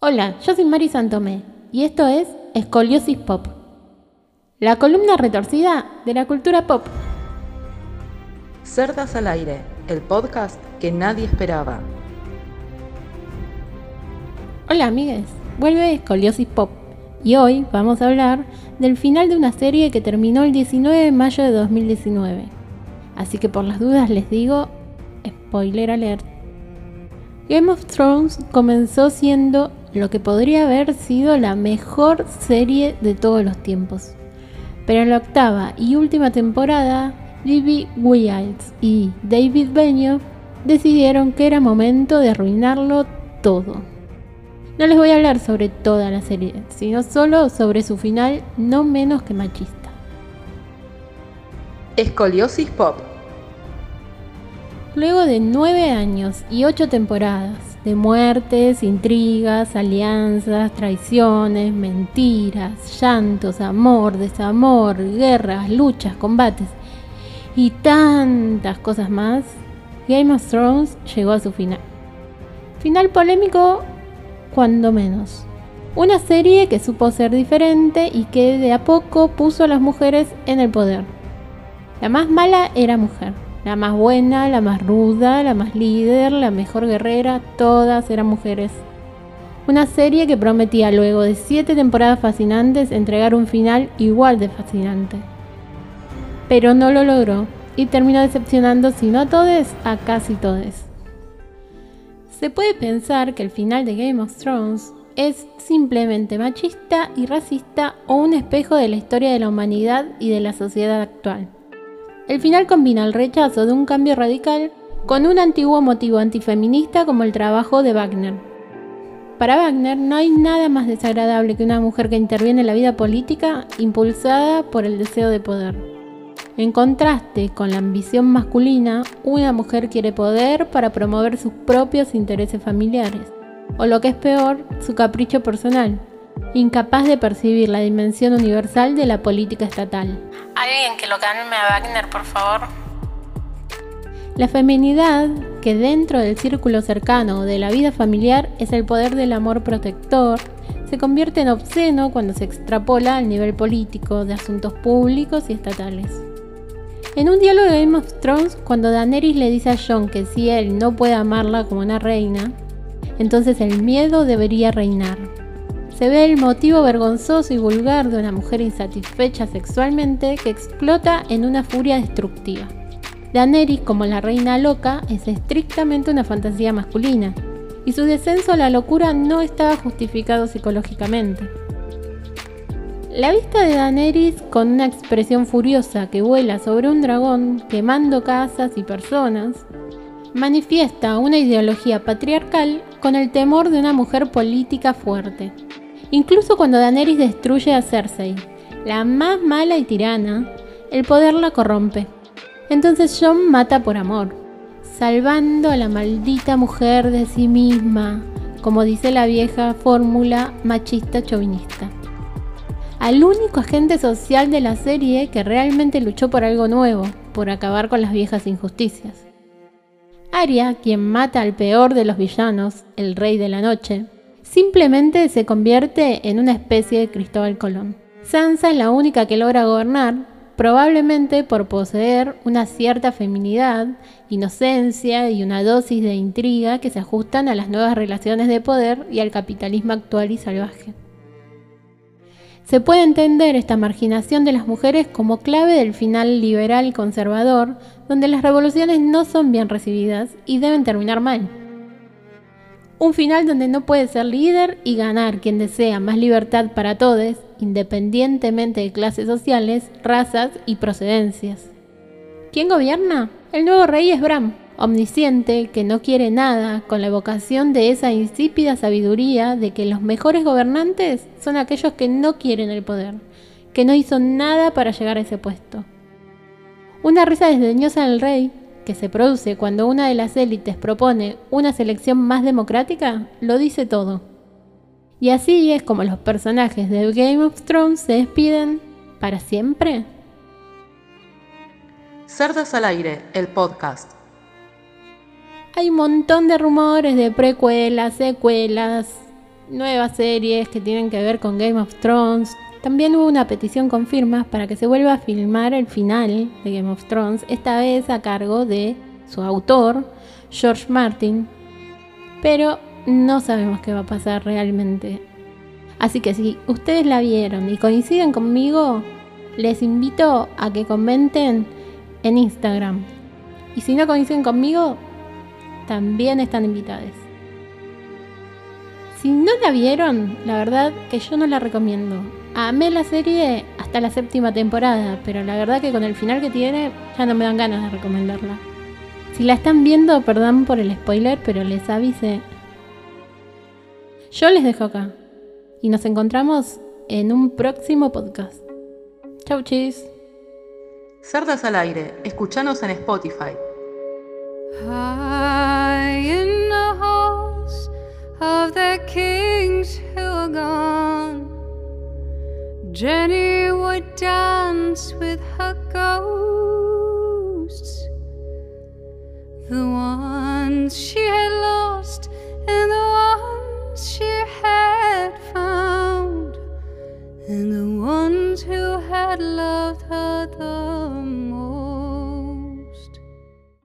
Hola, yo soy Mari Santomé y esto es Escoliosis Pop, la columna retorcida de la cultura pop. Cerdas al aire, el podcast que nadie esperaba. Hola amigues, vuelve Escoliosis Pop y hoy vamos a hablar del final de una serie que terminó el 19 de mayo de 2019. Así que por las dudas les digo, spoiler alert. Game of Thrones comenzó siendo lo que podría haber sido la mejor serie de todos los tiempos. Pero en la octava y última temporada, Libby Wilds y David Benioff decidieron que era momento de arruinarlo todo. No les voy a hablar sobre toda la serie, sino solo sobre su final no menos que machista. Escoliosis Pop. Luego de nueve años y ocho temporadas, de muertes, intrigas, alianzas, traiciones, mentiras, llantos, amor, desamor, guerras, luchas, combates y tantas cosas más, Game of Thrones llegó a su final. Final polémico, cuando menos. Una serie que supo ser diferente y que de a poco puso a las mujeres en el poder. La más mala era mujer la más buena, la más ruda, la más líder, la mejor guerrera, todas eran mujeres. Una serie que prometía luego de siete temporadas fascinantes entregar un final igual de fascinante. Pero no lo logró y terminó decepcionando si no a todos, a casi todos. Se puede pensar que el final de Game of Thrones es simplemente machista y racista o un espejo de la historia de la humanidad y de la sociedad actual. El final combina el rechazo de un cambio radical con un antiguo motivo antifeminista como el trabajo de Wagner. Para Wagner no hay nada más desagradable que una mujer que interviene en la vida política impulsada por el deseo de poder. En contraste con la ambición masculina, una mujer quiere poder para promover sus propios intereses familiares, o lo que es peor, su capricho personal, incapaz de percibir la dimensión universal de la política estatal. Alguien que lo calme a Wagner, por favor. La feminidad, que dentro del círculo cercano de la vida familiar es el poder del amor protector, se convierte en obsceno cuando se extrapola al nivel político de asuntos públicos y estatales. En un diálogo de Game of Thrones, cuando Daenerys le dice a Jon que si él no puede amarla como una reina, entonces el miedo debería reinar se ve el motivo vergonzoso y vulgar de una mujer insatisfecha sexualmente que explota en una furia destructiva. Daenerys, como la reina loca, es estrictamente una fantasía masculina, y su descenso a la locura no estaba justificado psicológicamente. La vista de Daenerys con una expresión furiosa que vuela sobre un dragón quemando casas y personas, manifiesta una ideología patriarcal con el temor de una mujer política fuerte. Incluso cuando Daenerys destruye a Cersei, la más mala y tirana, el poder la corrompe. Entonces Jon mata por amor, salvando a la maldita mujer de sí misma, como dice la vieja fórmula machista chauvinista. Al único agente social de la serie que realmente luchó por algo nuevo, por acabar con las viejas injusticias. Arya, quien mata al peor de los villanos, el Rey de la Noche, simplemente se convierte en una especie de Cristóbal Colón. Sansa es la única que logra gobernar, probablemente por poseer una cierta feminidad, inocencia y una dosis de intriga que se ajustan a las nuevas relaciones de poder y al capitalismo actual y salvaje. Se puede entender esta marginación de las mujeres como clave del final liberal conservador, donde las revoluciones no son bien recibidas y deben terminar mal. Un final donde no puede ser líder y ganar quien desea más libertad para todos, independientemente de clases sociales, razas y procedencias. ¿Quién gobierna? El nuevo rey es Bram, omnisciente, que no quiere nada, con la evocación de esa insípida sabiduría de que los mejores gobernantes son aquellos que no quieren el poder, que no hizo nada para llegar a ese puesto. Una risa desdeñosa del rey que se produce cuando una de las élites propone una selección más democrática lo dice todo. Y así es como los personajes de Game of Thrones se despiden para siempre. Cerdas al aire, el podcast. Hay un montón de rumores de precuelas, secuelas, nuevas series que tienen que ver con Game of Thrones. También hubo una petición con firmas para que se vuelva a filmar el final de Game of Thrones, esta vez a cargo de su autor, George Martin. Pero no sabemos qué va a pasar realmente. Así que si ustedes la vieron y coinciden conmigo, les invito a que comenten en Instagram. Y si no coinciden conmigo, también están invitados. Si no la vieron, la verdad que yo no la recomiendo. Amé la serie hasta la séptima temporada, pero la verdad que con el final que tiene ya no me dan ganas de recomendarla. Si la están viendo, perdón por el spoiler, pero les avise. Yo les dejo acá y nos encontramos en un próximo podcast. Chau chis. Cerdas al aire, escuchanos en Spotify. High Jenny would dance with her ghosts, the ones she